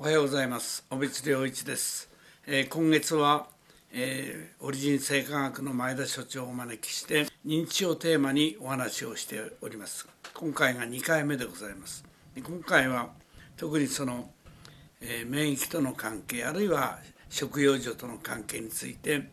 おはようございます。小別良一です、えー、今月は、えー、オリジン生化学の前田所長をお招きして認知症テーマにお話をしております。今回が2回目でございます。今回は特にその、えー、免疫との関係あるいは食用所との関係について、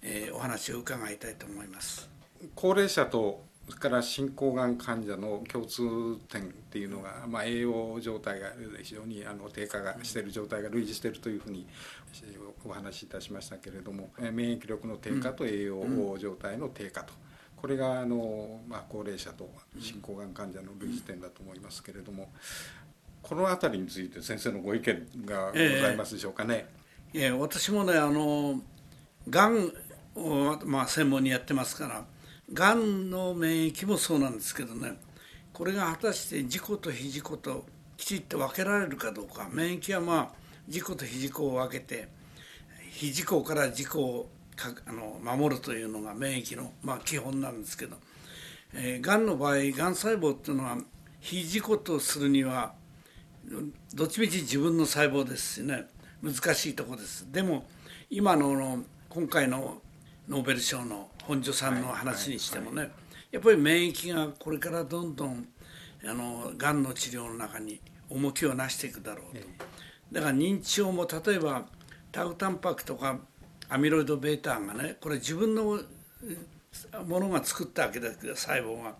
えお話を伺いたいと思います。高齢者とそれから進行がん患者の共通点っていうのが、まあ、栄養状態が非常にあの低下がしている状態が類似しているというふうにお話しいたしましたけれども免疫力の低下と栄養状態の低下と。これがあの、まあ、高齢者と進行がん患者の類似点だと思いますけれどもこの辺りについて先生のご意見がございますでしょうかね。えー、えー、私もねあのがんを、まあ、専門にやってますからがんの免疫もそうなんですけどね。これが果たして事故と非事故ときちっと分けられるかどうか。免疫はまあ事故と非事故を分けて非事故から事故をあの守るというのが免疫の、まあ、基本なんですけど、えー、がんの場合がん細胞っていうのは非事故とするにはどっちみち自分の細胞ですしね。難しいとこです。でも今の今回のノーベル賞の本庶さんの話にしてもね、やっぱり免疫がこれからどんどんあのがんの治療の中に重きをなしていくだろうと。だから認知症も例えばタウタンパクとかアミロイド β がねこれ自分のものが作ったわけだけど細胞が。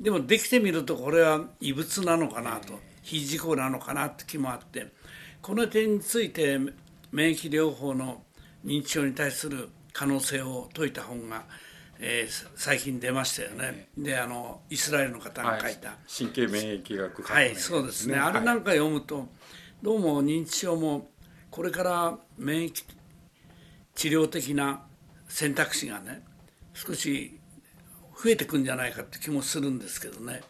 でもできてみるとこれは異物なのかなと。非事故なのかなって気もあって。この点について免疫療法の認知症に対する可能性を説いた本がえー、最近出ましたよね、であのイスラエルの方が書いた、はい、神経免疫学はい、そうですね、あれなんか読むと、どうも認知症もこれから免疫治療的な選択肢がね少し増えてくんじゃないかって気もするんですけどね。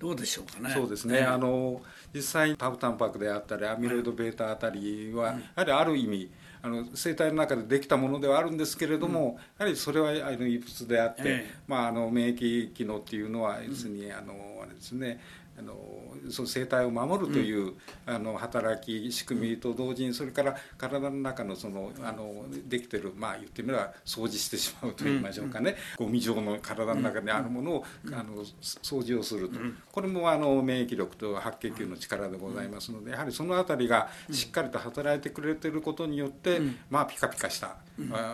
どうでしょうかね。そうですね、あの実際タウタンパクであったりアミロイド β あたりは、やはりある意味あの生態の中でできたものではあるんですけれども、やはりそれはあの異物であって、まあ、あの免疫機能っていうのは要するにあのあれですねあのその生態を守るという、うん、あの働き仕組みと同時にそれから体の中のそのあのできてるまあ言ってみれば掃除してしまうと言いましょうかね、うん、ゴミ状の体の中にあるものを、うん、あの掃除をすると、これもあの免疫力と白血球の力でございますのでやはりその辺りがしっかりと働いてくれてることによって、まあピカピカした、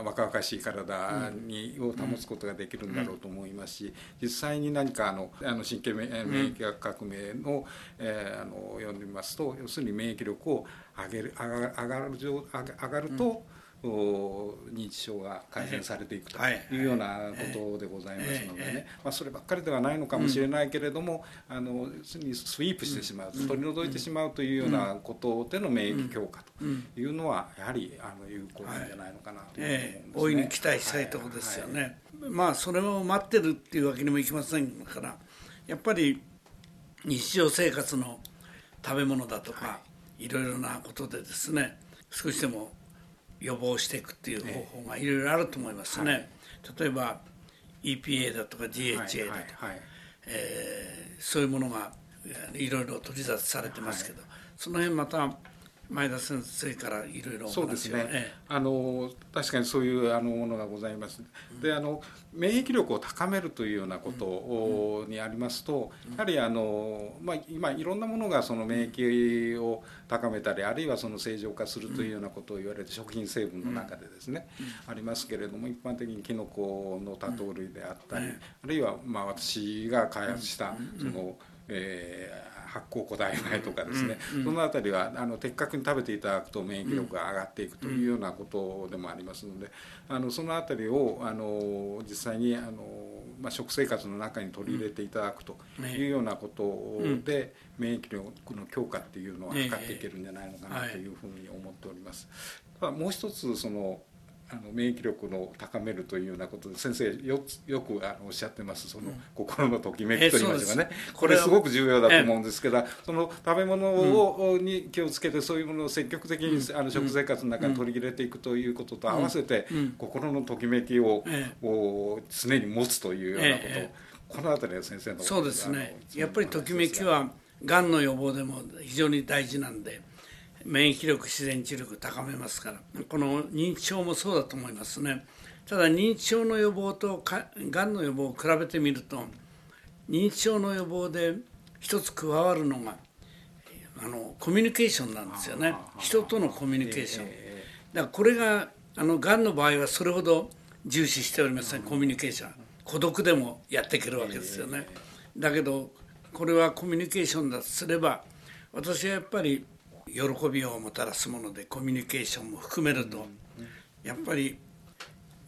若々しい体にを保つことができるんだろうと思いますし実際に何かあのあの神経免疫学革命の,、えー、あの読んでみますと要するに免疫力を上げる上が上がる上がると、認知症が改善されていくとい。うようなことでございますのでね、まあ、そればっかりではないのかもしれないけれども、あのスイープしてしまう取り除いてしまうというようなことでの免疫強化というのはやはりあの有効なんじゃないのかなと思うんですね。大いに期待したいところですよね。まあそれを待ってるっていうわけにもいきませんからやっぱり日常生活の食べ物だとか、はい、いろいろなことでですね少しでも予防していくっていう方法がいろいろあると思いますね、はい、例えば EPA だとか DHA だとか、はい、えー、そういうものがいろいろ取り沙汰されてますけど、その辺また前田先生からいろいろそうですね、ええ、あの確かにそういうあのものがございます。であの免疫力を高めるというようなことにありますと、やはりあの、まあ、今いろんなものがその免疫を高めたりあるいはその正常化するというようなことを言われて食品成分の中でですね、ありますけれども一般的にキノコの多糖類であったり、あるいはまあ私が開発したその、えー発酵古代米とかですね、うんうん、その辺りはあの的確に食べていただくと免疫力が上がっていくというようなことでもありますのであのその辺りをあの実際にあの、まあ、食生活の中に取り入れていただくというようなことで、免疫力の強化っていうのは図っていけるんじゃないのかなというふうに思っております。もう一つそのあの免疫力の高めるというようなことで先生よよくあのおっしゃってます。その心のときめきといいましょうかね、えー、これすごく重要だと思うんですけど、えー、その食べ物を、うん、に気をつけてそういうものを積極的に、うん、あの食生活の中に取り入れていくということと合わせて、うん、心のときめきを、えー、常に持つというようなこと、えー、この辺りは先生のそうですね。やっぱりときめきはがんの予防でも非常に大事なんで免疫力自然治力高めますからこの認知症もそうだと思いますね。ただ認知症の予防とがんの予防を比べてみると認知症の予防で一つ加わるのがあのコミュニケーションなんですよね。人とのコミュニケーション。だからこれがあのがんの場合はそれほど重視しておりませんコミュニケーション孤独でもやっていけるわけですよね。だけどこれはコミュニケーションだとすれば私はやっぱり喜びをもたらすものでコミュニケーションも含めるとやっぱり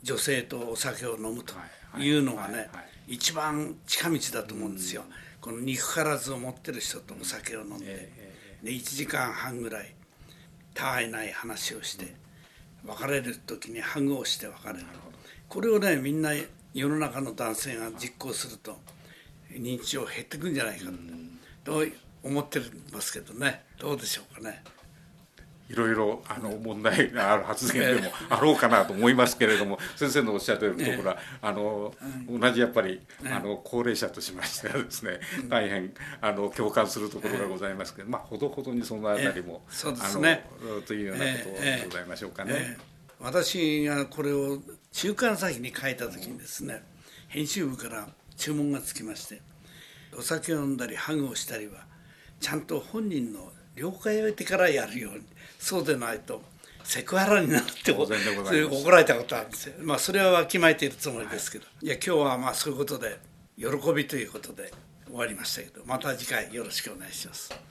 女性とお酒を飲むとい。うのがね一番近道だと思うんですよ。この憎からずを持ってる人とお酒を飲んでで1時間半ぐらいたわいない話をして別れる時にハグをして別れる。これをねみんな世の中の男性が実行すると認知症減ってくんじゃないかと思ってますけどね。どうでしょうかね。いろいろあの問題がある発言でもあろうかなと思いますけれども 先生のおっしゃってるところはあの同じやっぱりあの高齢者としましてはですね大変あの共感するところがございますけどまあほどほどにそのあたりもそうですね。というようなことでございましょうかね。私がこれを週刊朝日に書いた時にですね編集部から注文がつきましてお酒を飲んだりハグをしたりはちゃんと本人の了解を得てからやるようにそうでないとセクハラになるって怒られたことあるんですよまあそれはわきまえているつもりですけど、はい、いや今日はまあそういうことで喜びということで終わりましたけどまた次回よろしくお願いします。